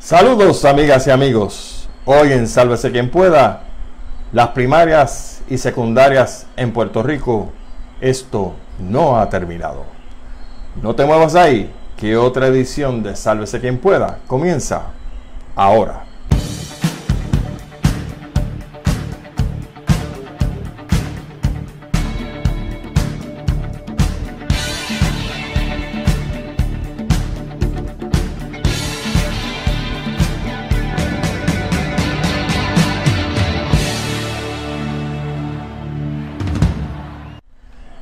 Saludos amigas y amigos. Hoy en Sálvese quien pueda, las primarias y secundarias en Puerto Rico, esto no ha terminado. No te muevas ahí, que otra edición de Sálvese quien pueda comienza ahora.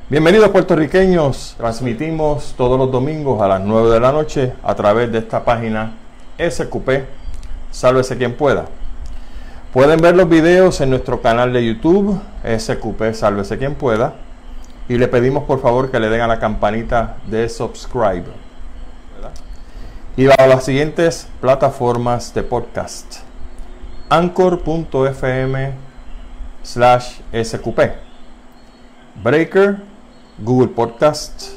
Bienvenidos puertorriqueños, transmitimos todos los domingos a las 9 de la noche a través de esta página SQP, sálvese quien pueda. Pueden ver los videos en nuestro canal de YouTube, SQP, sálvese quien pueda, y le pedimos por favor que le den a la campanita de subscribe. Y a las siguientes plataformas de podcast. Anchor.fm slash SQP. Breaker, Google Podcast,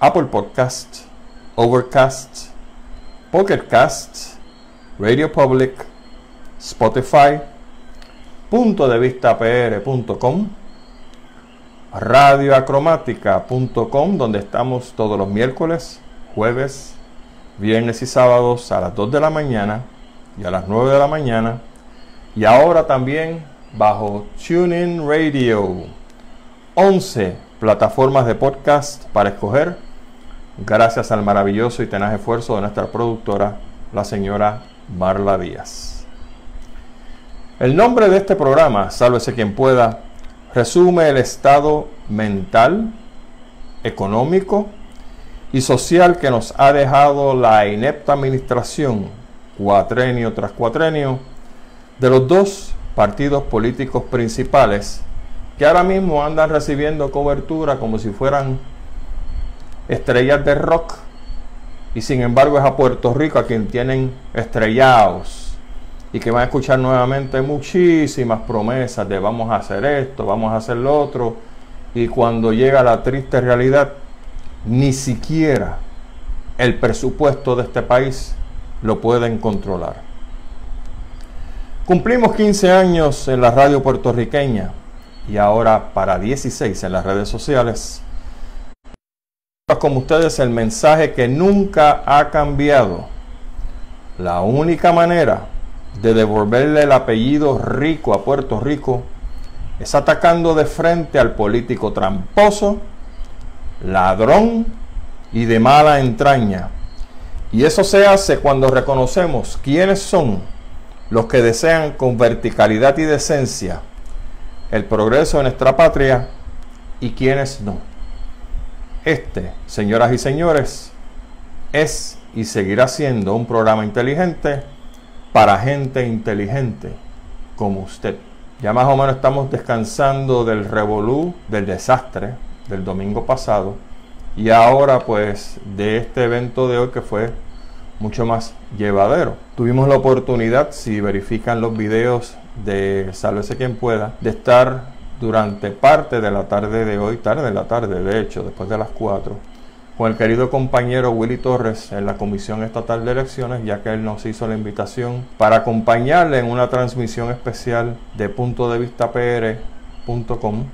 Apple Podcast, Overcast, Pocket Cast, Radio Public, Spotify, punto de vista pr.com, radioacromática.com, donde estamos todos los miércoles, jueves, viernes y sábados a las 2 de la mañana y a las 9 de la mañana, y ahora también bajo TuneIn Radio. 11 plataformas de podcast para escoger, gracias al maravilloso y tenaz esfuerzo de nuestra productora, la señora Marla Díaz. El nombre de este programa, Sálvese quien pueda, resume el estado mental, económico y social que nos ha dejado la inepta administración, cuatrenio tras cuatrenio, de los dos partidos políticos principales que ahora mismo andan recibiendo cobertura como si fueran estrellas de rock y sin embargo es a Puerto Rico a quien tienen estrellados y que van a escuchar nuevamente muchísimas promesas de vamos a hacer esto, vamos a hacer lo otro y cuando llega la triste realidad ni siquiera el presupuesto de este país lo pueden controlar. Cumplimos 15 años en la radio puertorriqueña y ahora para 16 en las redes sociales. Como ustedes el mensaje que nunca ha cambiado. La única manera de devolverle el apellido rico a Puerto Rico es atacando de frente al político tramposo, ladrón y de mala entraña. Y eso se hace cuando reconocemos quiénes son los que desean con verticalidad y decencia el progreso de nuestra patria y quienes no. Este, señoras y señores, es y seguirá siendo un programa inteligente para gente inteligente como usted. Ya más o menos estamos descansando del revolú, del desastre del domingo pasado y ahora pues de este evento de hoy que fue mucho más llevadero. Tuvimos la oportunidad, si verifican los videos de Sálvese quien pueda, de estar durante parte de la tarde de hoy, tarde de la tarde, de hecho, después de las 4, con el querido compañero Willy Torres en la Comisión Estatal de Elecciones, ya que él nos hizo la invitación para acompañarle en una transmisión especial de punto de vista pr.com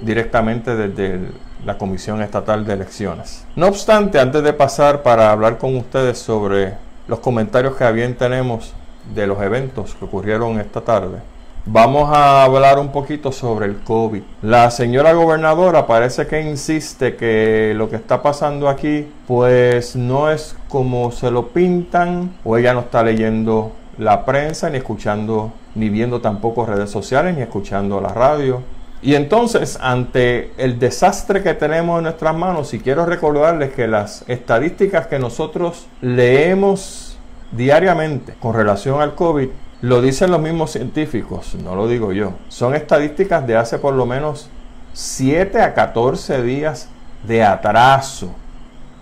directamente desde la Comisión Estatal de Elecciones. No obstante, antes de pasar para hablar con ustedes sobre los comentarios que bien tenemos de los eventos que ocurrieron esta tarde, vamos a hablar un poquito sobre el COVID. La señora gobernadora parece que insiste que lo que está pasando aquí pues no es como se lo pintan o ella no está leyendo la prensa ni escuchando ni viendo tampoco redes sociales ni escuchando la radio. Y entonces, ante el desastre que tenemos en nuestras manos, y quiero recordarles que las estadísticas que nosotros leemos diariamente con relación al COVID, lo dicen los mismos científicos, no lo digo yo. Son estadísticas de hace por lo menos 7 a 14 días de atraso.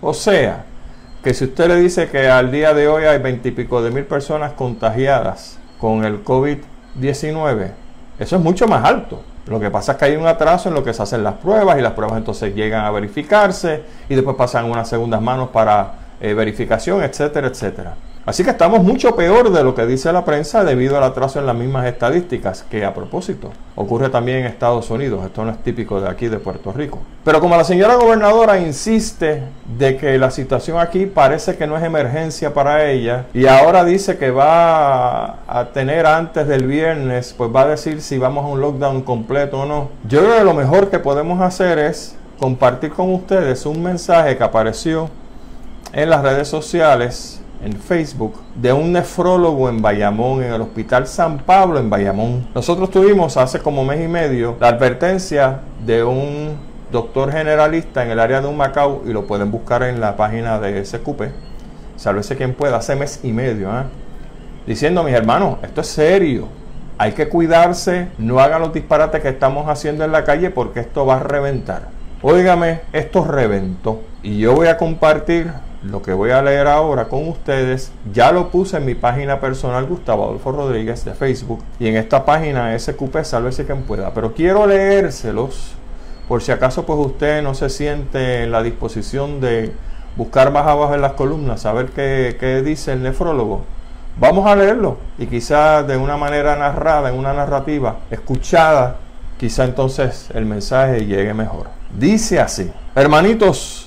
O sea, que si usted le dice que al día de hoy hay 20 y pico de mil personas contagiadas con el COVID-19, eso es mucho más alto. Lo que pasa es que hay un atraso en lo que se hacen las pruebas y las pruebas entonces llegan a verificarse y después pasan unas segundas manos para eh, verificación, etcétera, etcétera. Así que estamos mucho peor de lo que dice la prensa debido al atraso en las mismas estadísticas, que a propósito ocurre también en Estados Unidos. Esto no es típico de aquí, de Puerto Rico. Pero como la señora gobernadora insiste de que la situación aquí parece que no es emergencia para ella y ahora dice que va a tener antes del viernes, pues va a decir si vamos a un lockdown completo o no. Yo creo que lo mejor que podemos hacer es compartir con ustedes un mensaje que apareció en las redes sociales en Facebook de un nefrólogo en Bayamón, en el Hospital San Pablo en Bayamón. Nosotros tuvimos hace como mes y medio la advertencia de un doctor generalista en el área de un Macao y lo pueden buscar en la página de SQP. Sálvese quien pueda, hace mes y medio, ¿eh? diciendo, mis hermanos, esto es serio. Hay que cuidarse, no hagan los disparates que estamos haciendo en la calle porque esto va a reventar. Óigame, esto reventó. Y yo voy a compartir lo que voy a leer ahora con ustedes, ya lo puse en mi página personal Gustavo Adolfo Rodríguez de Facebook y en esta página SQP, sálvese quien pueda. Pero quiero leérselos por si acaso pues usted no se siente en la disposición de buscar más abajo en las columnas, saber qué, qué dice el nefrólogo. Vamos a leerlo y quizá de una manera narrada, en una narrativa escuchada, quizá entonces el mensaje llegue mejor. Dice así, hermanitos,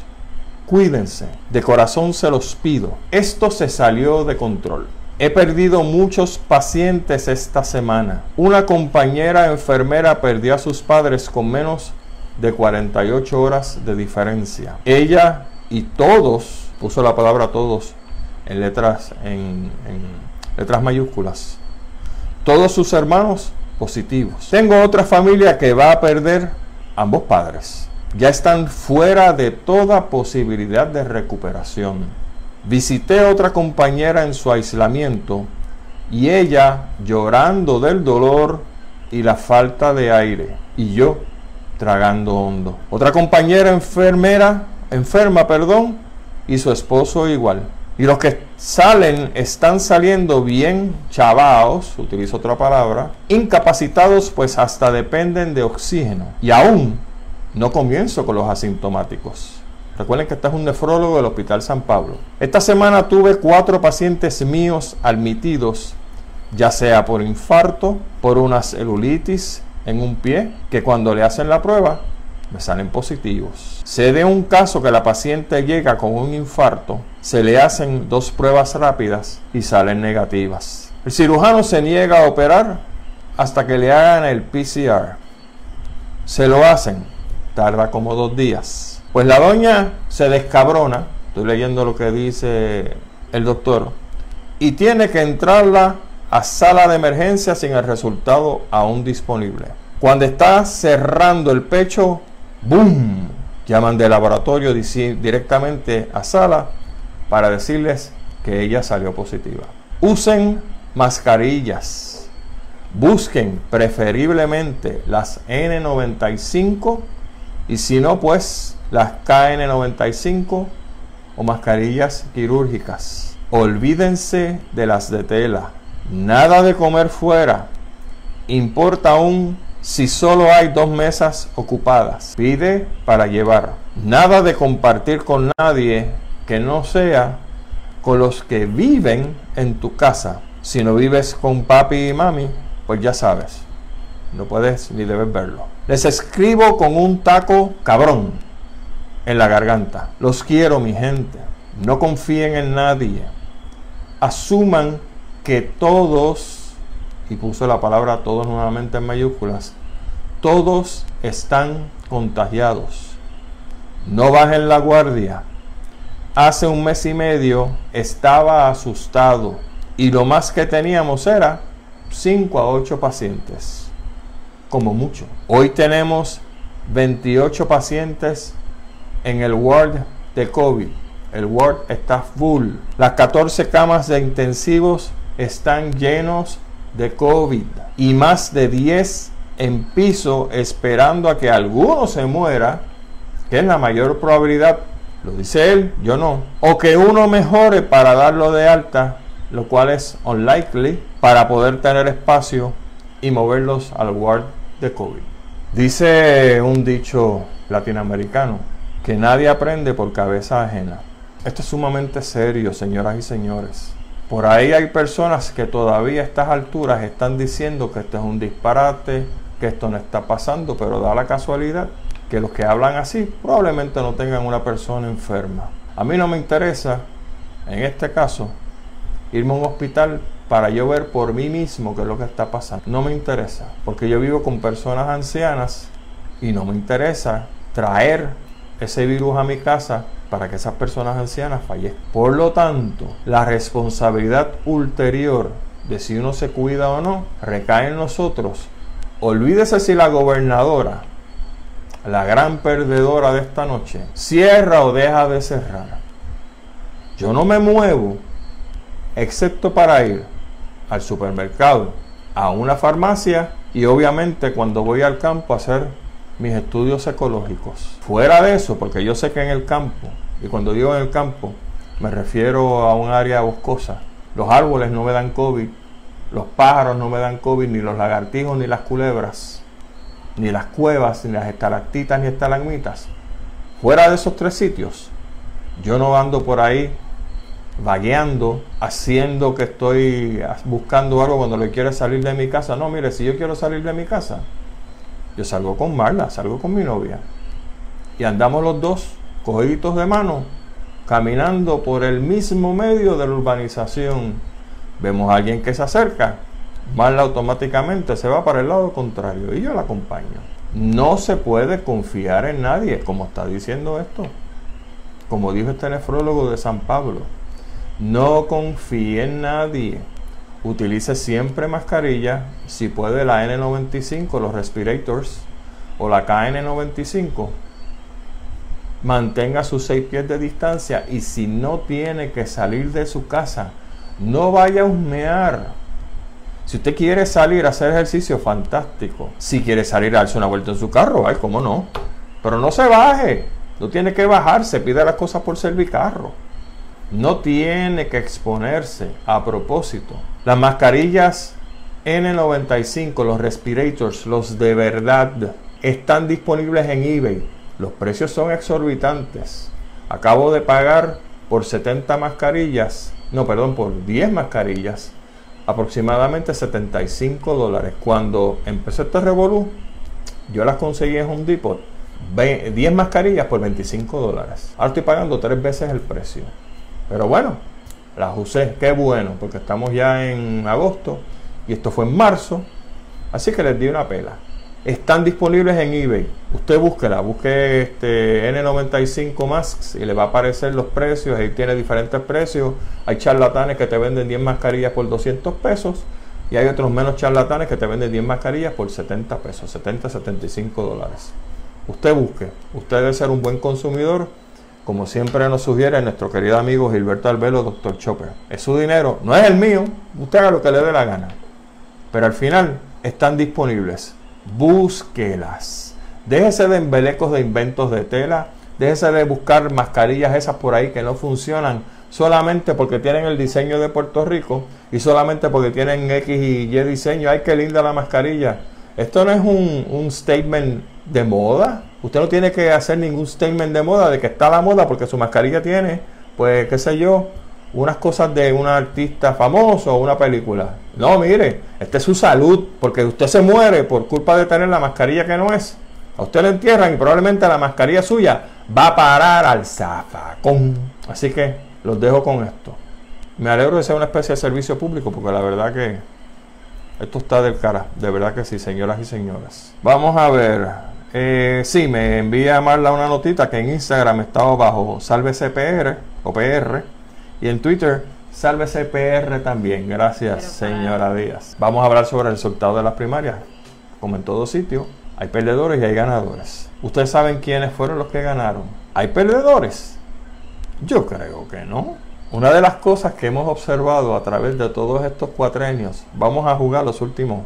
Cuídense, de corazón se los pido. Esto se salió de control. He perdido muchos pacientes esta semana. Una compañera enfermera perdió a sus padres con menos de 48 horas de diferencia. Ella y todos, puso la palabra todos en letras, en, en letras mayúsculas, todos sus hermanos positivos. Tengo otra familia que va a perder ambos padres ya están fuera de toda posibilidad de recuperación. Visité a otra compañera en su aislamiento y ella llorando del dolor y la falta de aire y yo tragando hondo. Otra compañera enfermera, enferma, perdón, y su esposo igual. Y los que salen están saliendo bien chavaos, utilizo otra palabra, incapacitados pues hasta dependen de oxígeno. Y aún no comienzo con los asintomáticos. Recuerden que este es un nefrólogo del Hospital San Pablo. Esta semana tuve cuatro pacientes míos admitidos, ya sea por infarto, por una celulitis en un pie, que cuando le hacen la prueba me salen positivos. Se de un caso que la paciente llega con un infarto, se le hacen dos pruebas rápidas y salen negativas. El cirujano se niega a operar hasta que le hagan el PCR. Se lo hacen tarda como dos días. Pues la doña se descabrona, estoy leyendo lo que dice el doctor, y tiene que entrarla a sala de emergencia sin el resultado aún disponible. Cuando está cerrando el pecho, ¡boom! Llaman de laboratorio directamente a sala para decirles que ella salió positiva. Usen mascarillas. Busquen preferiblemente las N95 y si no, pues las KN95 o mascarillas quirúrgicas. Olvídense de las de tela. Nada de comer fuera. Importa aún si solo hay dos mesas ocupadas. Pide para llevar. Nada de compartir con nadie que no sea con los que viven en tu casa. Si no vives con papi y mami, pues ya sabes. No puedes ni debes verlo. Les escribo con un taco cabrón en la garganta. Los quiero, mi gente. No confíen en nadie. Asuman que todos, y puso la palabra todos nuevamente en mayúsculas, todos están contagiados. No bajen la guardia. Hace un mes y medio estaba asustado y lo más que teníamos era 5 a 8 pacientes como mucho. Hoy tenemos 28 pacientes en el ward de COVID. El ward está full. Las 14 camas de intensivos están llenos de COVID y más de 10 en piso esperando a que alguno se muera, que es la mayor probabilidad, lo dice él, yo no, o que uno mejore para darlo de alta, lo cual es unlikely, para poder tener espacio y moverlos al ward de COVID. Dice un dicho latinoamericano que nadie aprende por cabeza ajena. Esto es sumamente serio, señoras y señores. Por ahí hay personas que todavía a estas alturas están diciendo que esto es un disparate, que esto no está pasando, pero da la casualidad que los que hablan así probablemente no tengan una persona enferma. A mí no me interesa, en este caso, irme a un hospital para yo ver por mí mismo qué es lo que está pasando. No me interesa, porque yo vivo con personas ancianas y no me interesa traer ese virus a mi casa para que esas personas ancianas fallezcan. Por lo tanto, la responsabilidad ulterior de si uno se cuida o no recae en nosotros. Olvídese si la gobernadora, la gran perdedora de esta noche, cierra o deja de cerrar. Yo no me muevo excepto para ir al supermercado, a una farmacia y obviamente cuando voy al campo a hacer mis estudios ecológicos. Fuera de eso, porque yo sé que en el campo, y cuando digo en el campo, me refiero a un área boscosa, los árboles no me dan COVID, los pájaros no me dan COVID, ni los lagartijos, ni las culebras, ni las cuevas, ni las estalactitas, ni estalagmitas. Fuera de esos tres sitios, yo no ando por ahí vagueando, haciendo que estoy buscando algo cuando le quiero salir de mi casa. No, mire, si yo quiero salir de mi casa, yo salgo con Marla, salgo con mi novia. Y andamos los dos, cogiditos de mano, caminando por el mismo medio de la urbanización. Vemos a alguien que se acerca, Marla automáticamente se va para el lado contrario y yo la acompaño. No se puede confiar en nadie, como está diciendo esto. Como dijo este nefrólogo de San Pablo, no confíe en nadie. Utilice siempre mascarilla, si puede la N95, los respirators, o la KN95. Mantenga sus seis pies de distancia y si no tiene que salir de su casa, no vaya a husmear. Si usted quiere salir a hacer ejercicio, fantástico. Si quiere salir a darse una vuelta en su carro, ay, cómo no. Pero no se baje. No tiene que bajarse, pide las cosas por servicarro no tiene que exponerse a propósito. Las mascarillas N95, los respirators, los de verdad, están disponibles en eBay. Los precios son exorbitantes. Acabo de pagar por 70 mascarillas, no, perdón, por 10 mascarillas, aproximadamente 75 dólares. Cuando empecé este revolú, yo las conseguí en Home Depot. 10 mascarillas por 25 dólares. Ahora estoy pagando tres veces el precio. Pero bueno, las usé, qué bueno, porque estamos ya en agosto y esto fue en marzo, así que les di una pela. Están disponibles en eBay. Usted búsquela, busque este N95 Masks y le va a aparecer los precios. Ahí tiene diferentes precios. Hay charlatanes que te venden 10 mascarillas por 200 pesos y hay otros menos charlatanes que te venden 10 mascarillas por 70 pesos, 70, 75 dólares. Usted busque. Usted debe ser un buen consumidor como siempre nos sugiere nuestro querido amigo Gilberto Albelo, Dr. Chopper. Es su dinero, no es el mío, usted haga lo que le dé la gana. Pero al final están disponibles. Búsquelas. Déjese de embelecos de inventos de tela. Déjese de buscar mascarillas esas por ahí que no funcionan solamente porque tienen el diseño de Puerto Rico y solamente porque tienen X y Y diseño. ¡Ay, qué linda la mascarilla! Esto no es un, un statement de moda. Usted no tiene que hacer ningún statement de moda de que está la moda porque su mascarilla tiene, pues, qué sé yo, unas cosas de un artista famoso o una película. No, mire, esta es su salud, porque usted se muere por culpa de tener la mascarilla que no es. A usted le entierran y probablemente la mascarilla suya va a parar al zafacón. Así que los dejo con esto. Me alegro de ser una especie de servicio público, porque la verdad que esto está del cara. De verdad que sí, señoras y señores. Vamos a ver. Eh, sí, me envía Marla una notita que en Instagram estaba bajo Salve CPR o PR y en Twitter Salve CPR también. Gracias, señora Díaz. Vamos a hablar sobre el resultado de las primarias. Como en todo sitio, hay perdedores y hay ganadores. ¿Ustedes saben quiénes fueron los que ganaron? ¿Hay perdedores? Yo creo que no. Una de las cosas que hemos observado a través de todos estos cuatrenios, vamos a jugar los últimos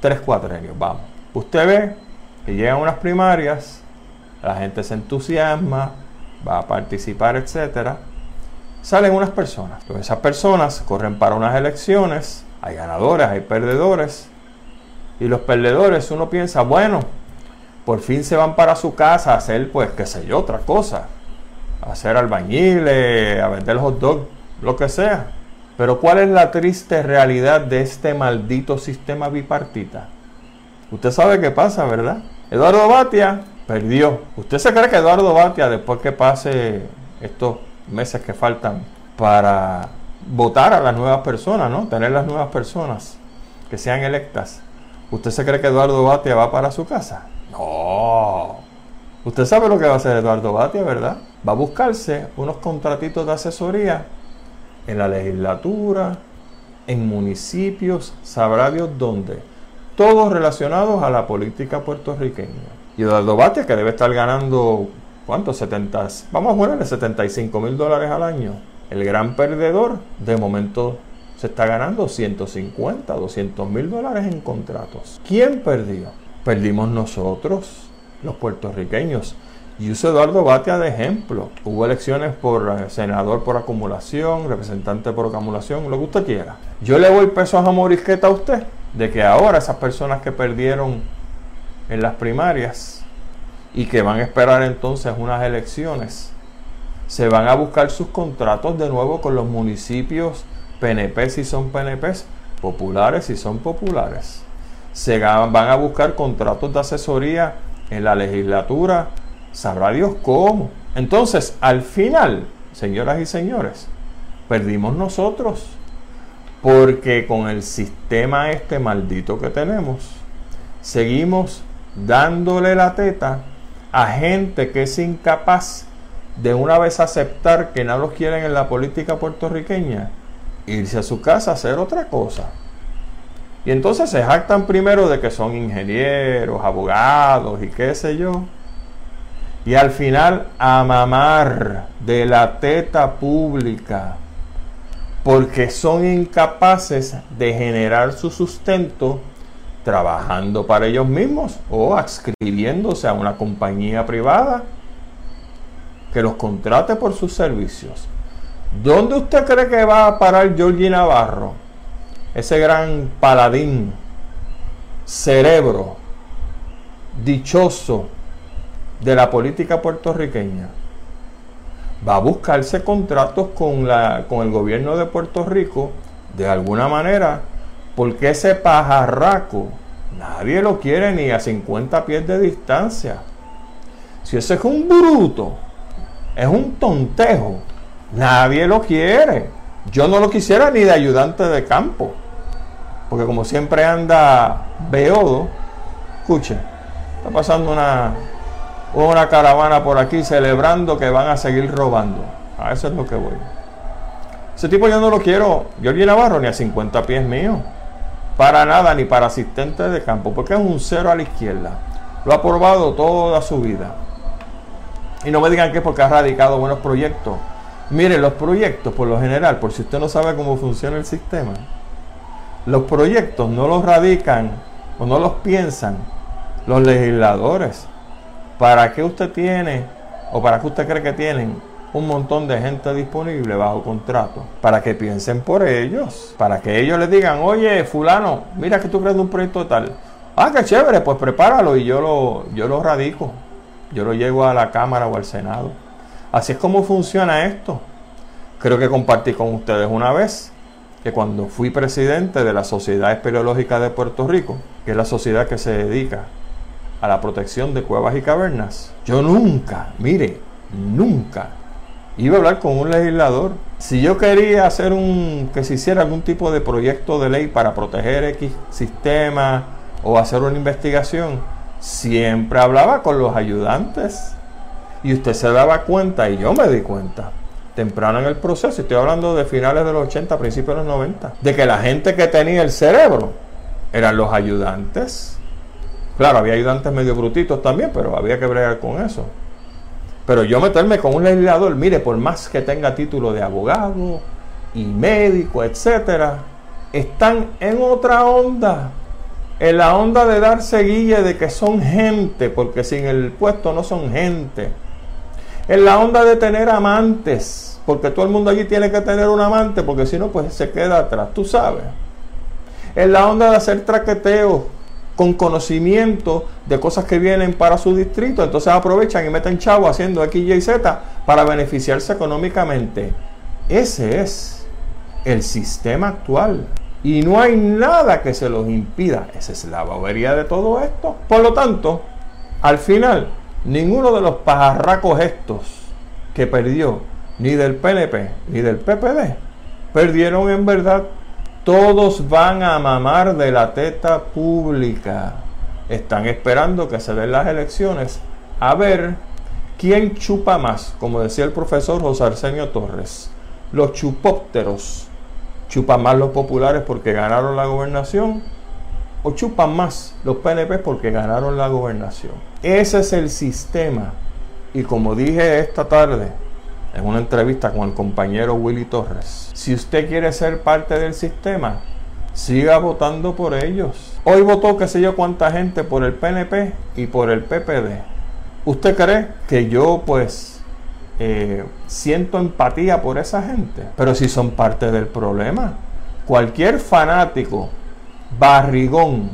tres cuatrenios, vamos. Usted ve que llegan unas primarias, la gente se entusiasma, va a participar, etcétera. Salen unas personas. Pues esas personas corren para unas elecciones, hay ganadores, hay perdedores. Y los perdedores, uno piensa, bueno, por fin se van para su casa a hacer, pues, qué sé yo, otra cosa. A hacer albañiles, a vender hot dog, lo que sea. Pero ¿cuál es la triste realidad de este maldito sistema bipartita? Usted sabe qué pasa, ¿verdad? Eduardo Batia perdió. ¿Usted se cree que Eduardo Batia, después que pase estos meses que faltan para votar a las nuevas personas, ¿no? Tener las nuevas personas que sean electas. ¿Usted se cree que Eduardo Batia va para su casa? No. Usted sabe lo que va a hacer Eduardo Batia, ¿verdad? Va a buscarse unos contratitos de asesoría en la legislatura, en municipios, sabrá Dios dónde. Todos relacionados a la política puertorriqueña. Y Eduardo Batia, que debe estar ganando, ¿cuánto? 70, vamos a ponerle 75 mil dólares al año. El gran perdedor, de momento, se está ganando 150, 200 mil dólares en contratos. ¿Quién perdió? Perdimos nosotros, los puertorriqueños. Y uso Eduardo Batia de ejemplo. Hubo elecciones por eh, senador por acumulación, representante por acumulación, lo que usted quiera. Yo le voy pesos a morisqueta a usted de que ahora esas personas que perdieron en las primarias y que van a esperar entonces unas elecciones, se van a buscar sus contratos de nuevo con los municipios PNP si son PNP, populares si son populares. Se van a buscar contratos de asesoría en la legislatura Sabrá Dios cómo. Entonces, al final, señoras y señores, perdimos nosotros. Porque con el sistema este maldito que tenemos, seguimos dándole la teta a gente que es incapaz de una vez aceptar que no los quieren en la política puertorriqueña, irse a su casa a hacer otra cosa. Y entonces se jactan primero de que son ingenieros, abogados y qué sé yo y al final a mamar de la teta pública porque son incapaces de generar su sustento trabajando para ellos mismos o adscribiéndose a una compañía privada que los contrate por sus servicios. ¿Dónde usted cree que va a parar Georgie Navarro? Ese gran paladín, cerebro, dichoso, de la política puertorriqueña va a buscarse contratos con, la, con el gobierno de Puerto Rico de alguna manera, porque ese pajarraco nadie lo quiere ni a 50 pies de distancia. Si ese es un bruto, es un tontejo, nadie lo quiere. Yo no lo quisiera ni de ayudante de campo, porque como siempre anda beodo, escuche, está pasando una, una caravana por aquí celebrando que van a seguir robando. A eso es lo que voy. Ese tipo yo no lo quiero, ni Navarro, ni a 50 pies mío. Para nada, ni para asistente de campo, porque es un cero a la izquierda. Lo ha probado toda su vida. Y no me digan que es porque ha radicado buenos proyectos. Miren, los proyectos, por lo general, por si usted no sabe cómo funciona el sistema, los proyectos no los radican o no los piensan los legisladores. ¿Para qué usted tiene o para qué usted cree que tienen un montón de gente disponible bajo contrato? Para que piensen por ellos, para que ellos les digan, oye, fulano, mira que tú crees un proyecto tal. Ah, qué chévere, pues prepáralo y yo lo, yo lo radico. Yo lo llevo a la Cámara o al Senado. Así es como funciona esto. Creo que compartí con ustedes una vez que cuando fui presidente de la Sociedad Espeleológica de Puerto Rico, que es la sociedad que se dedica a la protección de cuevas y cavernas, yo nunca, mire, nunca iba a hablar con un legislador. Si yo quería hacer un, que se hiciera algún tipo de proyecto de ley para proteger X sistema o hacer una investigación, siempre hablaba con los ayudantes. Y usted se daba cuenta, y yo me di cuenta, temprano en el proceso, estoy hablando de finales de los 80, principios de los 90, de que la gente que tenía el cerebro eran los ayudantes Claro, había ayudantes medio brutitos también, pero había que bregar con eso. Pero yo meterme con un legislador, mire, por más que tenga título de abogado y médico, etcétera, están en otra onda. En la onda de dar seguilla de que son gente, porque sin el puesto no son gente. En la onda de tener amantes, porque todo el mundo allí tiene que tener un amante, porque si no, pues se queda atrás, tú sabes. En la onda de hacer traqueteos con conocimiento de cosas que vienen para su distrito, entonces aprovechan y meten chavo haciendo X, Y, Z para beneficiarse económicamente. Ese es el sistema actual. Y no hay nada que se los impida. Esa es la bobería de todo esto. Por lo tanto, al final, ninguno de los pajarracos estos que perdió, ni del PNP, ni del PPD, perdieron en verdad. Todos van a mamar de la teta pública. Están esperando que se den las elecciones a ver quién chupa más, como decía el profesor José Arsenio Torres. Los chupópteros chupan más los populares porque ganaron la gobernación o chupan más los PNP porque ganaron la gobernación. Ese es el sistema. Y como dije esta tarde en una entrevista con el compañero Willy Torres, si usted quiere ser parte del sistema, siga votando por ellos. Hoy votó qué sé yo cuánta gente por el PNP y por el PPD. ¿Usted cree que yo pues eh, siento empatía por esa gente, pero si son parte del problema. Cualquier fanático, barrigón,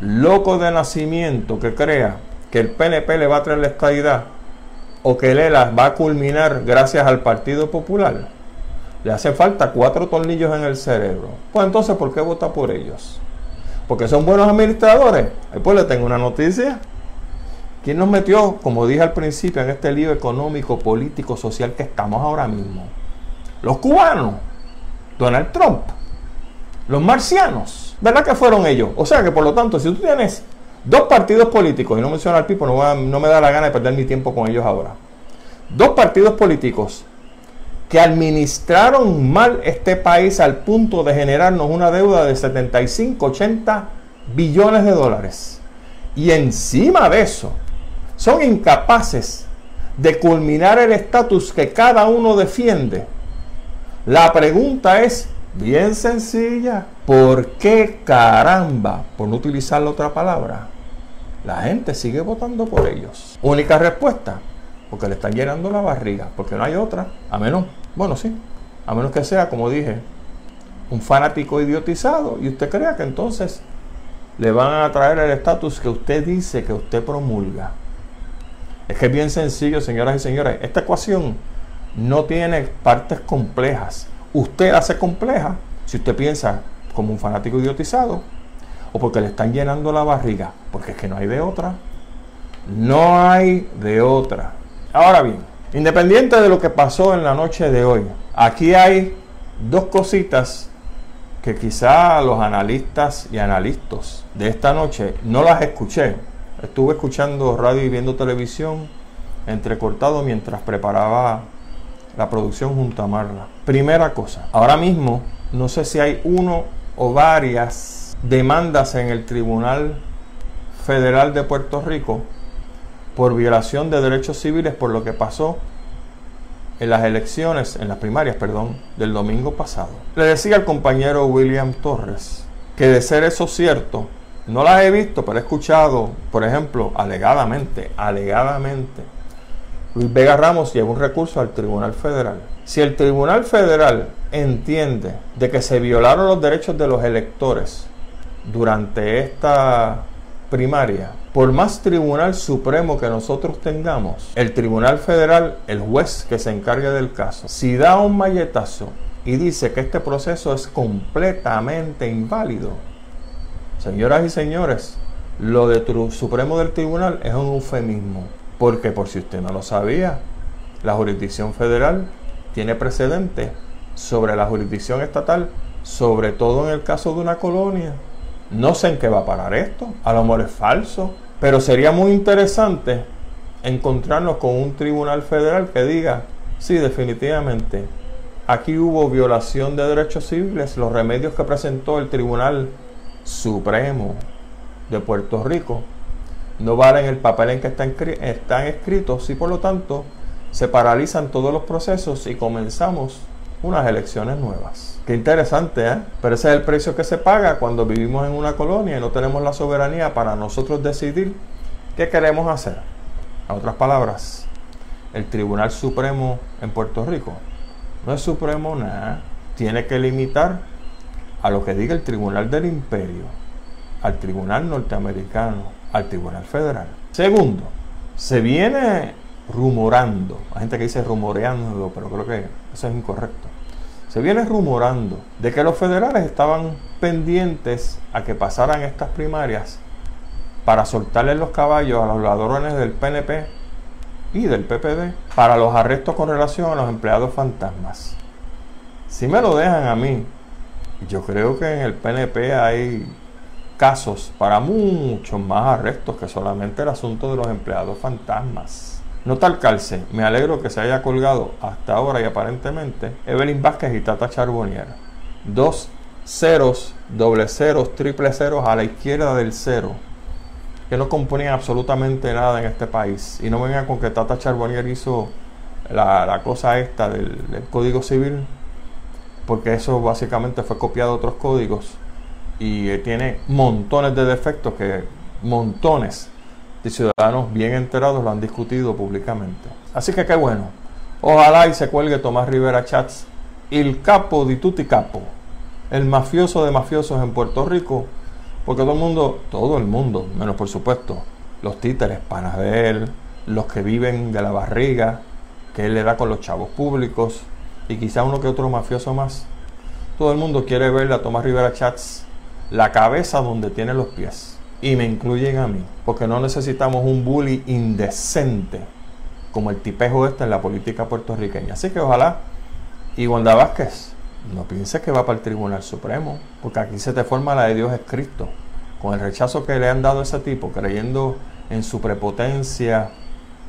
loco de nacimiento que crea que el PNP le va a traer la estadidad o que Lela va a culminar gracias al Partido Popular, le hace falta cuatro tornillos en el cerebro. Pues entonces, ¿por qué vota por ellos? Porque son buenos administradores. Después le tengo una noticia. ¿Quién nos metió, como dije al principio, en este lío económico, político, social que estamos ahora mismo? Los cubanos, Donald Trump, los marcianos, ¿verdad que fueron ellos? O sea que por lo tanto, si tú tienes dos partidos políticos, y no menciono al Pipo, no, no me da la gana de perder mi tiempo con ellos ahora, dos partidos políticos que administraron mal este país al punto de generarnos una deuda de 75, 80 billones de dólares. Y encima de eso, son incapaces de culminar el estatus que cada uno defiende. La pregunta es bien sencilla. ¿Por qué caramba, por no utilizar la otra palabra, la gente sigue votando por ellos? Única respuesta, porque le están llenando la barriga, porque no hay otra, a menos, bueno, sí, a menos que sea, como dije, un fanático idiotizado y usted crea que entonces le van a traer el estatus que usted dice que usted promulga. Es que es bien sencillo, señoras y señores. Esta ecuación no tiene partes complejas. Usted hace compleja si usted piensa como un fanático idiotizado o porque le están llenando la barriga, porque es que no hay de otra. No hay de otra. Ahora bien, independiente de lo que pasó en la noche de hoy, aquí hay dos cositas que quizá los analistas y analistas de esta noche no las escuché Estuve escuchando radio y viendo televisión entrecortado mientras preparaba la producción junto a Marla. Primera cosa, ahora mismo no sé si hay uno o varias demandas en el Tribunal Federal de Puerto Rico por violación de derechos civiles por lo que pasó en las elecciones, en las primarias, perdón, del domingo pasado. Le decía al compañero William Torres que de ser eso cierto, no las he visto, pero he escuchado, por ejemplo, alegadamente, alegadamente, Luis Vega Ramos lleva un recurso al Tribunal Federal. Si el Tribunal Federal entiende de que se violaron los derechos de los electores durante esta primaria, por más Tribunal Supremo que nosotros tengamos, el Tribunal Federal, el juez que se encargue del caso, si da un malletazo y dice que este proceso es completamente inválido, Señoras y señores, lo de Supremo del Tribunal es un eufemismo, porque por si usted no lo sabía, la jurisdicción federal tiene precedente sobre la jurisdicción estatal, sobre todo en el caso de una colonia. No sé en qué va a parar esto, a lo mejor es falso, pero sería muy interesante encontrarnos con un tribunal federal que diga, sí, definitivamente, aquí hubo violación de derechos civiles, los remedios que presentó el tribunal Supremo de Puerto Rico no valen el papel en que están, están escritos y por lo tanto se paralizan todos los procesos y comenzamos unas elecciones nuevas. Qué interesante, ¿eh? Pero ese es el precio que se paga cuando vivimos en una colonia y no tenemos la soberanía para nosotros decidir qué queremos hacer. En otras palabras, el Tribunal Supremo en Puerto Rico no es supremo nada. Tiene que limitar a lo que diga el Tribunal del Imperio, al Tribunal Norteamericano, al Tribunal Federal. Segundo, se viene rumorando, hay gente que dice rumoreando, pero creo que eso es incorrecto. Se viene rumorando de que los federales estaban pendientes a que pasaran estas primarias para soltarle los caballos a los ladrones del PNP y del PPD para los arrestos con relación a los empleados fantasmas. Si me lo dejan a mí, yo creo que en el PNP hay casos para muchos más arrestos que solamente el asunto de los empleados fantasmas. No tal calce, me alegro que se haya colgado hasta ahora y aparentemente Evelyn Vázquez y Tata Charbonnier. Dos ceros, doble ceros, triple ceros a la izquierda del cero, que no componían absolutamente nada en este país. Y no vengan con que Tata Charbonnier hizo la, cosa esta del Código Civil, porque eso básicamente fue copiado de otros códigos y eh, tiene montones de defectos que montones de ciudadanos bien enterados lo han discutido públicamente. Así que qué bueno. Ojalá y se cuelgue Tomás Rivera Chats, el capo di tutti capo, el mafioso de mafiosos en Puerto Rico, porque todo el mundo, todo el mundo, menos por supuesto, los títeres, panas de él, los que viven de la barriga, que él le da con los chavos públicos, y quizá uno que otro mafioso más. Todo el mundo quiere ver a Tomás Rivera Chats la cabeza donde tiene los pies. Y me incluyen a mí, porque no necesitamos un bully indecente como el tipejo este en la política puertorriqueña. Así que ojalá, y Wanda Vázquez, no pienses que va para el Tribunal Supremo, porque aquí se te forma la de Dios es Cristo. Con el rechazo que le han dado a ese tipo, creyendo en su prepotencia,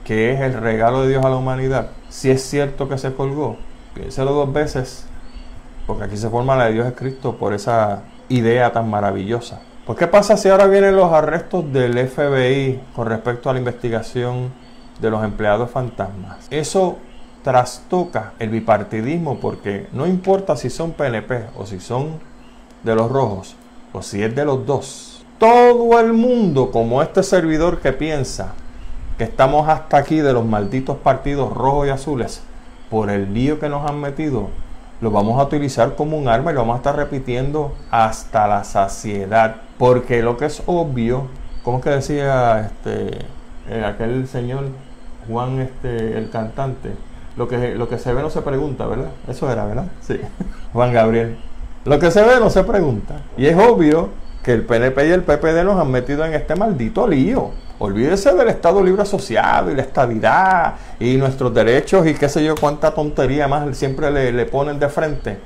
que es el regalo de Dios a la humanidad, si es cierto que se colgó, piénselo dos veces, porque aquí se forma la de Dios es Cristo por esa idea tan maravillosa. Pues ¿qué pasa si ahora vienen los arrestos del FBI con respecto a la investigación de los empleados fantasmas? Eso trastoca el bipartidismo porque no importa si son PNP o si son de los rojos o si es de los dos. Todo el mundo, como este servidor que piensa que estamos hasta aquí de los malditos partidos rojos y azules por el lío que nos han metido, lo vamos a utilizar como un arma y lo vamos a estar repitiendo hasta la saciedad. Porque lo que es obvio, como es que decía este, eh, aquel señor Juan, este, el cantante, lo que, lo que se ve no se pregunta, ¿verdad? Eso era, ¿verdad? Sí. Juan Gabriel. Lo que se ve no se pregunta. Y es obvio que el PNP y el PPD nos han metido en este maldito lío. Olvídese del Estado Libre Asociado y la estabilidad y nuestros derechos y qué sé yo cuánta tontería más siempre le, ponen de frente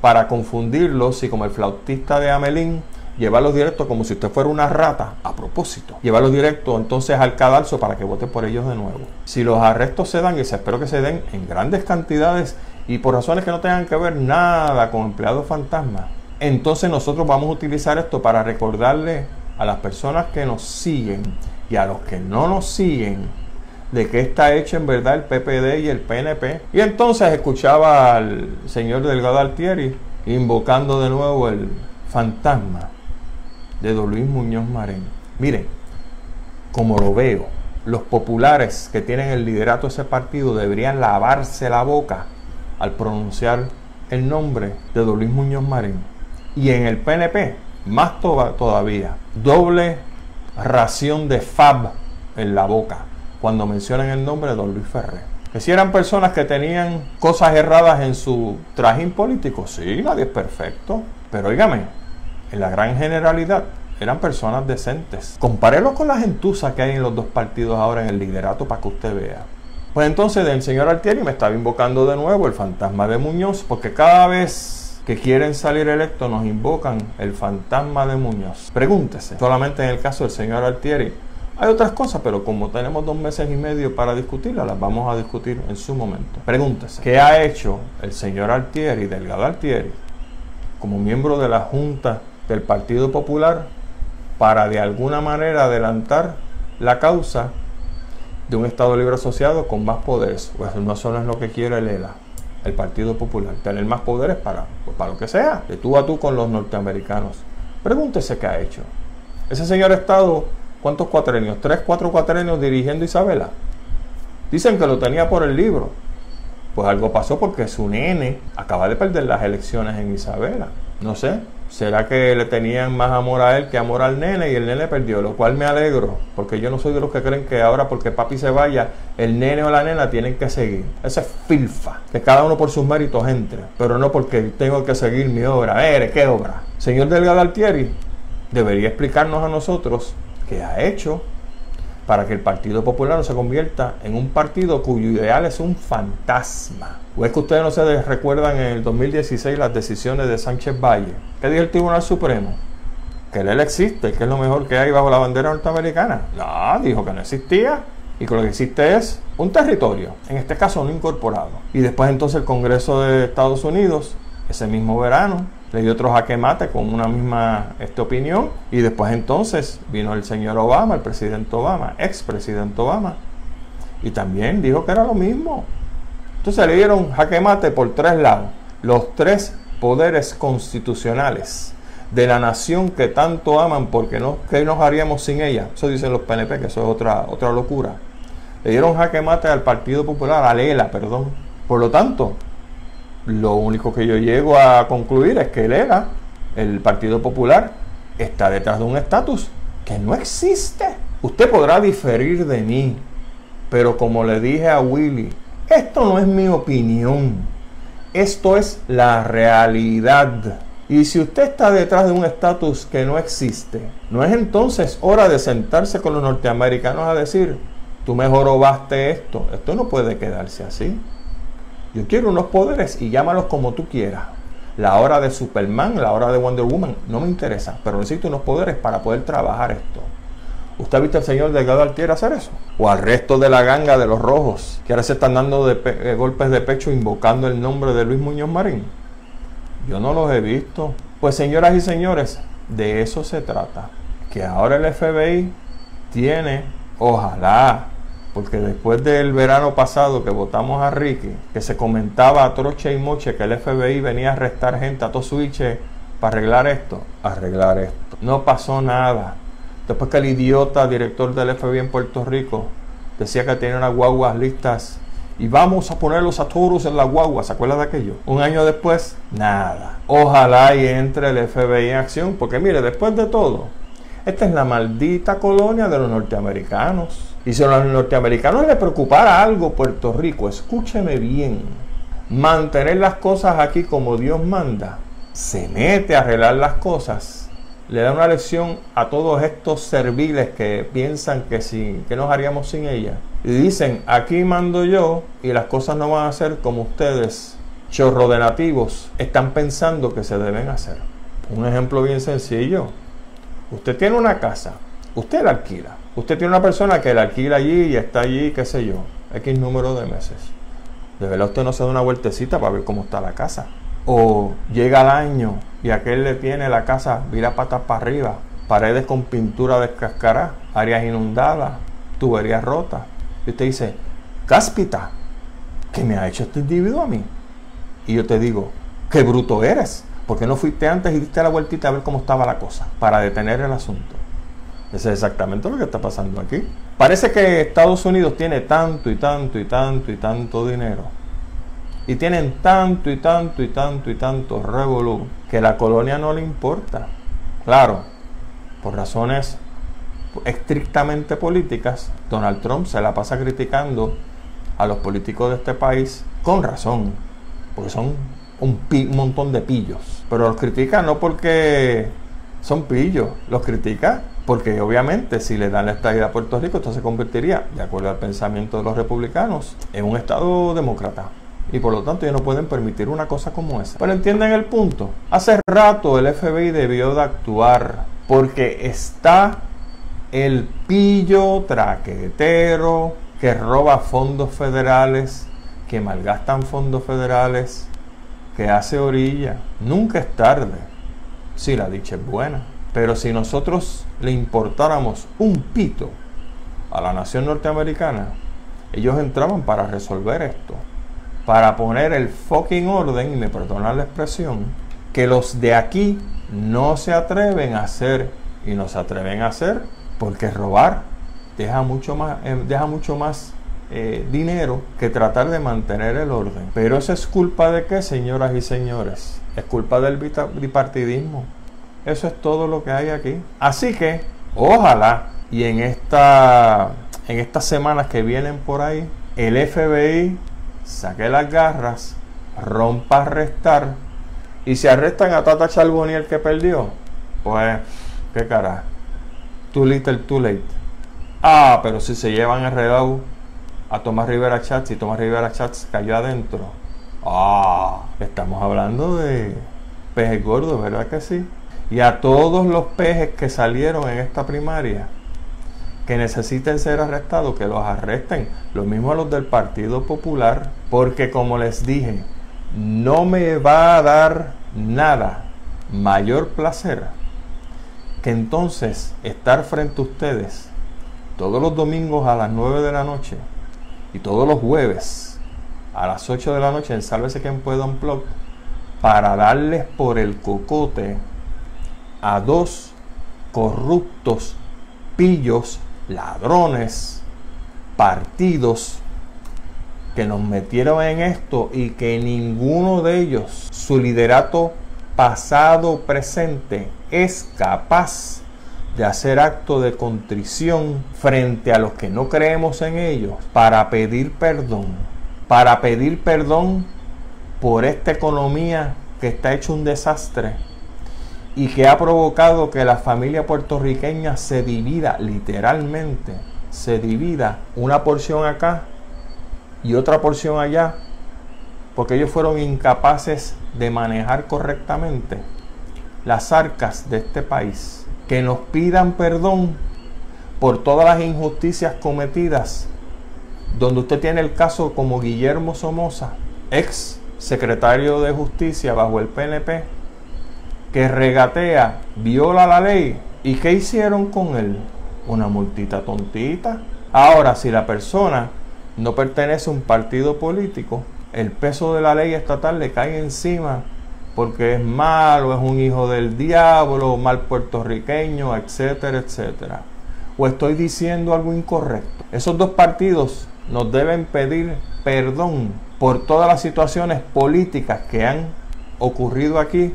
para confundirlos y como el flautista de Amelín, llevarlos directo como si usted fuera una rata, a propósito. Llevarlos directo entonces al cadalso para que vote por ellos de nuevo. Si los arrestos se dan, y se espero que se den en grandes cantidades y por razones que no tengan que ver nada con empleados fantasmas, entonces nosotros vamos a utilizar esto para recordarle a las personas que nos siguen y a los que no nos siguen de qué está hecho en verdad el PPD y el PNP. Y entonces escuchaba al señor Delgado Altieri invocando de nuevo el fantasma de Don Luis Muñoz Marín. Miren, como lo veo, los populares que tienen el liderato de ese partido deberían lavarse la boca al pronunciar el nombre de Don Luis Muñoz Marín. Y en el PNP, más todavía, doble ración de fab en la boca cuando mencionan el nombre de don Luis Ferrer. Que si eran personas que tenían cosas erradas en su trajín político, sí, nadie es perfecto. Pero oígame, en la gran generalidad eran personas decentes. Compárelo con la gentuza que hay en los dos partidos ahora en el liderato para que usted vea. Pues entonces el señor Altieri me estaba invocando de nuevo el fantasma de Muñoz, porque cada vez que quieren salir electos nos invocan el fantasma de Muñoz. Pregúntese, solamente en el caso del señor Altieri. Hay otras cosas, pero como tenemos dos meses y medio para discutirlas, las vamos a discutir en su momento. Pregúntese, ¿qué ha hecho el señor Altieri, Delgado Altieri, como miembro de la Junta del Partido Popular para de alguna manera adelantar la causa de un Estado libre asociado con más poderes? Pues no solo es lo que quiere el ELA el Partido Popular, tener más poderes para, para lo que sea, de tú a tú con los norteamericanos. Pregúntese qué ha hecho. Ese señor ha estado, ¿cuántos cuatrenios? ¿Tres, cuatro cuatrenios dirigiendo Isabela? Dicen que lo tenía por el libro. Pues algo pasó porque su nene acaba de perder las elecciones en Isabela. No sé, ¿Será que le tenían más amor a él que amor al nene y el nene perdió? Lo cual me alegro, porque yo no soy de los que creen que ahora porque papi se vaya, el nene o la nena tienen que seguir. Esa es filfa, que cada uno por sus méritos entre, pero no porque tengo que seguir mi obra. Ver, ¿qué obra? Señor Delgado Altieri, debería explicarnos a nosotros qué ha hecho para que el Partido Popular no se convierta en un partido cuyo ideal es un fantasma. ¿O es que ustedes no se recuerdan en el 2016 las decisiones de Sánchez Valle? ¿Qué dijo el Tribunal Supremo? Que él existe, que es lo mejor que hay bajo la bandera norteamericana. No, dijo que no existía y que lo que existe es un territorio, en este caso no incorporado. Y después entonces el Congreso de Estados Unidos, ese mismo verano, le dio otro jaque mate con una misma esta opinión y después entonces vino el señor Obama, el presidente Obama, ex presidente Obama, y también dijo que era lo mismo. Entonces le dieron jaque mate por tres lados, los tres poderes constitucionales de la nación que tanto aman porque no, ¿qué nos haríamos sin ella? Eso dicen los PNP, que eso es otra, otra locura. Le dieron jaque mate al Partido Popular, a Lela, perdón. Por lo tanto, lo único que yo llego a concluir es que el el Partido Popular, está detrás de un estatus que no existe. Usted podrá diferir de mí, pero como le dije a Willy, esto no es mi opinión, esto es la realidad. Y si usted está detrás de un estatus que no existe, ¿no es entonces hora de sentarse con los norteamericanos a decir, tú mejor robaste esto? Esto no puede quedarse así. Yo quiero unos poderes y llámalos como tú quieras. La hora de Superman, la hora de Wonder Woman, no me interesa, pero necesito unos poderes para poder trabajar esto. ¿Usted ha visto al señor Delgado Altier hacer eso? O al resto de la ganga de los rojos, que ahora se están dando de eh, golpes de pecho invocando el nombre de Luis Muñoz Marín. Yo no los he visto. Pues señoras y señores, de eso se trata. Que ahora el FBI tiene, ojalá, porque después del verano pasado que votamos a Ricky, que se comentaba a troche y moche que el FBI venía a arrestar gente a Tosuiche para arreglar esto, arreglar esto. No pasó nada. Después que el idiota director del FBI en Puerto Rico decía que tenía unas guaguas listas y vamos a ponerlos a todos en las guaguas, ¿se acuerda de aquello? Un año después, nada. Ojalá y entre el FBI en acción, porque mire, después de todo, esta es la maldita colonia de los norteamericanos. Y si a los norteamericanos les preocupara algo Puerto Rico, escúcheme bien, mantener las cosas aquí como Dios manda, se mete a arreglar las cosas, le da una lección a todos estos serviles que piensan que, sin, que nos haríamos sin ella. Y dicen, aquí mando yo y las cosas no van a ser como ustedes, chorro de nativos, están pensando que se deben hacer. Un ejemplo bien sencillo. Usted tiene una casa, usted la alquila. Usted tiene una persona que la alquila allí y está allí, qué sé yo, X número de meses. De verdad usted no se da una vueltecita para ver cómo está la casa. O llega el año y aquel le tiene la casa, vira patas para arriba, paredes con pintura descascarada, áreas inundadas, tuberías rotas. Y usted dice, cáspita, ¿qué me ha hecho este individuo a mí? Y yo te digo, qué bruto eres. porque no fuiste antes y diste la vueltita a ver cómo estaba la cosa? Para detener el asunto. Eso es exactamente lo que está pasando aquí. Parece que Estados Unidos tiene tanto y tanto y tanto y tanto dinero. Y tienen tanto y tanto y tanto y tanto revolú que la colonia no le importa. Claro, por razones estrictamente políticas, Donald Trump se la pasa criticando a los políticos de este país con razón, porque son un, un montón de pillos. Pero los critica no porque son pillos, los critica porque obviamente si le dan la estadía a Puerto Rico, esto se convertiría, de acuerdo al pensamiento de los republicanos, en un Estado demócrata. Y por lo tanto ellos no pueden permitir una cosa como esa. Pero entienden el punto. Hace rato el FBI debió de actuar porque está el pillo traquetero que roba fondos federales, que malgastan fondos federales, que hace orilla. Nunca es tarde si la dicha es buena. Pero si nosotros le importáramos un pito a la nación norteamericana, ellos entraban para resolver esto, para poner el fucking orden, y me perdonan la expresión, que los de aquí no se atreven a hacer y no se atreven a hacer porque robar deja mucho más, eh, deja mucho más eh, dinero que tratar de mantener el orden. Pero eso es culpa de qué, señoras y señores? Es culpa del bipartidismo Eso es todo lo que hay aquí. Así que, ojalá, y en, esta, en estas semanas que vienen por ahí, el FBI saque las garras, rompa arrestar, y si arrestan a Tata Charbonier que perdió, pues, qué cara. Too little, too late. Ah, pero si se llevan enredado a Tomás Rivera Chats y Tomás Rivera Chats cayó adentro. Ah, estamos hablando de pejes gordos, ¿verdad que sí? Y a todos los pejes que salieron en esta primaria, que necesiten ser arrestados, que los arresten. Lo mismo a los del Partido Popular, porque como les dije, no me va a dar nada mayor placer que entonces estar frente a ustedes todos los domingos a las 9 de la noche y todos los jueves a las 8 de la noche en Sálvese quien pueda un blog para darles por el cocote a dos corruptos, pillos, ladrones, partidos que nos metieron en esto y que ninguno de ellos, su liderato pasado presente, es capaz de hacer acto de contrición frente a los que no creemos en ellos para pedir perdón, para pedir perdón por esta economía que está hecho un desastre y que ha provocado que la familia puertorriqueña se divida literalmente, se divida una porción acá y otra porción allá, porque ellos fueron incapaces de manejar correctamente las arcas de este país. Que nos pidan perdón por todas las injusticias cometidas, donde usted tiene el caso como Guillermo Somoza, ex secretario de Justicia bajo el PNP, que regatea, viola la ley. ¿Y qué hicieron con él? Una multita tontita. Ahora, si la persona no pertenece a un partido político, el peso de la ley estatal le cae encima porque es malo, es un hijo del diablo, mal puertorriqueño, etcétera, etcétera. O estoy diciendo algo incorrecto. Esos dos partidos nos deben pedir perdón por todas las situaciones políticas que han ocurrido aquí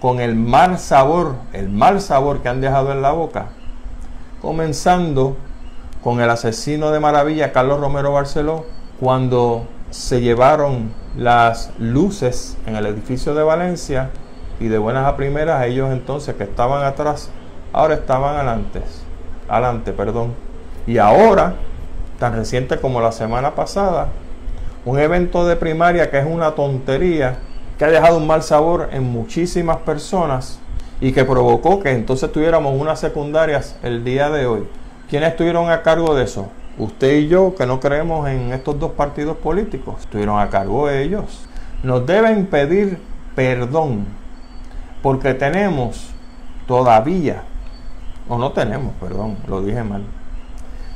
con el mal sabor, el mal sabor que han dejado en la boca. Comenzando con el asesino de maravilla Carlos Romero Barceló cuando se llevaron las luces en el edificio de Valencia y de buenas a primeras ellos entonces que estaban atrás ahora estaban adelante, adelante, perdón. Y ahora, tan reciente como la semana pasada, un evento de primaria que es una tontería, que ha dejado un mal sabor en muchísimas personas y que provocó que entonces tuviéramos unas secundarias el día de hoy. ¿Quiénes estuvieron a cargo de eso? Usted y yo, que no creemos en estos dos partidos políticos, estuvieron a cargo de ellos. Nos deben pedir perdón porque tenemos todavía, o no tenemos, perdón, lo dije mal.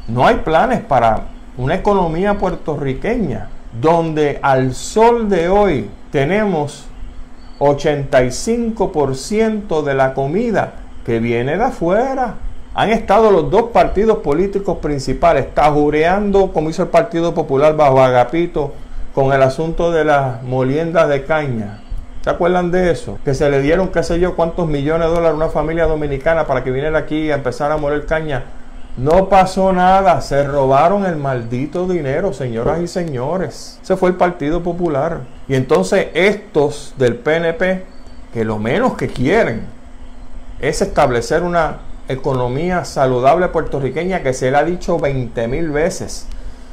No hay planes para una economía puertorriqueña donde al sol de hoy tenemos 85% de la comida que viene de afuera han estado los dos partidos políticos principales tajureando, como hizo el Partido Popular bajo Agapito, con el asunto de las moliendas de caña. ¿Se acuerdan de eso? Que se le dieron, qué sé yo, cuántos millones de dólares a una familia dominicana para que viniera aquí a empezar a moler caña. No pasó nada, se robaron el maldito dinero, señoras y señores. Se fue el Partido Popular. Y entonces estos del PNP, que lo menos que quieren es establecer una economía saludable puertorriqueña que se le ha dicho 20 mil veces.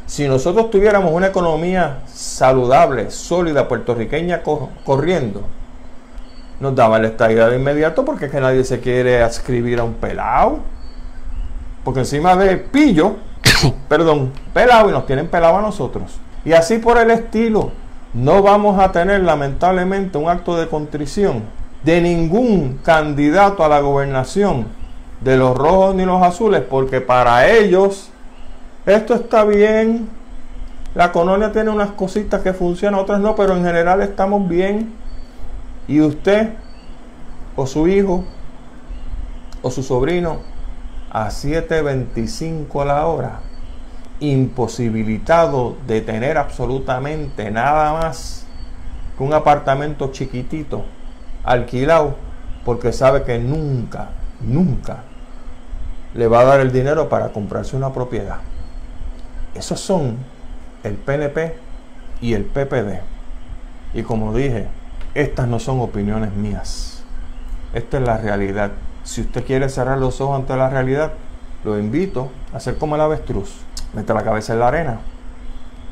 Si nosotros tuviéramos una economía saludable, sólida, puertorriqueña corriendo, nos daba la estabilidad de inmediato porque es que nadie se quiere adscribir a un pelado. Porque encima de pillo, perdón, pelado y nos tienen pelado a nosotros. Y así por el estilo, no vamos a tener lamentablemente un acto de contrición de ningún candidato a la gobernación de los rojos ni los azules, porque para ellos esto está bien. La colonia tiene unas cositas que funcionan, otras no, pero en general estamos bien. Y usted, o su hijo, o su sobrino, a 7.25 a la hora, imposibilitado de tener absolutamente nada más que un apartamento chiquitito, alquilado, porque sabe que nunca, nunca le va a dar el dinero para comprarse una propiedad. Esos son el PNP y el PPD. Y como dije, estas no son opiniones mías. Esta es la realidad. Si usted quiere cerrar los ojos ante la realidad, lo invito a hacer como el avestruz. Mete la cabeza en la arena.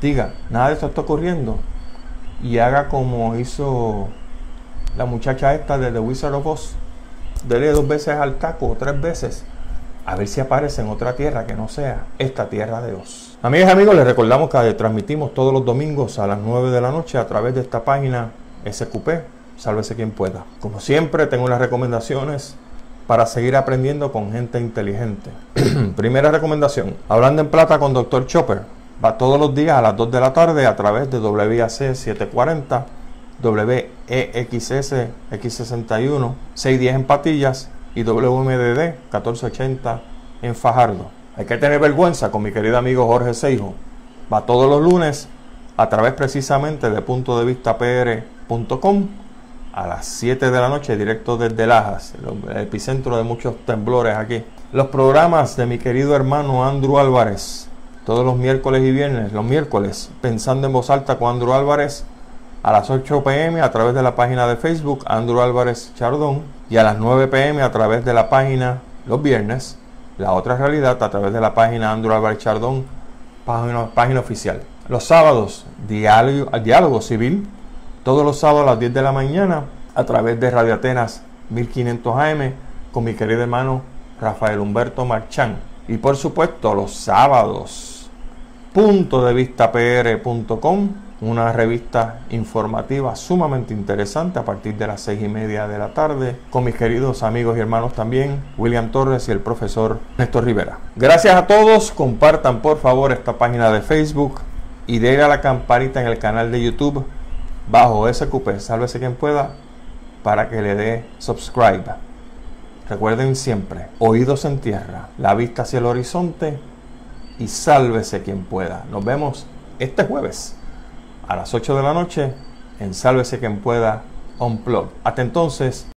Diga, nada de esto está ocurriendo. Y haga como hizo la muchacha esta de The Wizard of Oz. Dele dos veces al taco o tres veces a ver si aparece en otra tierra que no sea esta tierra de Dios. Amigas y amigos, les recordamos que transmitimos todos los domingos a las 9 de la noche a través de esta página SQP, sálvese quien pueda. Como siempre, tengo las recomendaciones para seguir aprendiendo con gente inteligente. Primera recomendación, hablando en plata con Dr. Chopper, va todos los días a las 2 de la tarde a través de WAC 740, WEXS X61, 610 en patillas y WMDD 1480 en Fajardo. Hay que tener vergüenza con mi querido amigo Jorge Seijo. Va todos los lunes a través precisamente de punto de vista a las 7 de la noche, directo desde Lajas, el epicentro de muchos temblores aquí. Los programas de mi querido hermano Andrew Álvarez, todos los miércoles y viernes, los miércoles, pensando en voz alta con Andrew Álvarez, a las 8 pm a través de la página de Facebook Andrew Álvarez Chardón y a las 9 pm a través de la página los viernes la otra realidad a través de la página Andrew Álvarez Chardón página, página oficial los sábados diálogo, diálogo civil todos los sábados a las 10 de la mañana a través de Radio Atenas 1500 AM con mi querido hermano Rafael Humberto Marchán. Y por supuesto los sábados. Punto de vista pr.com una revista informativa sumamente interesante a partir de las seis y media de la tarde con mis queridos amigos y hermanos también William Torres y el profesor Néstor Rivera. Gracias a todos, compartan por favor esta página de Facebook y denle a la campanita en el canal de YouTube bajo SQP, sálvese quien pueda, para que le dé subscribe. Recuerden siempre, oídos en tierra, la vista hacia el horizonte y sálvese quien pueda. Nos vemos este jueves a las 8 de la noche en Sálvese quien pueda on Hasta entonces,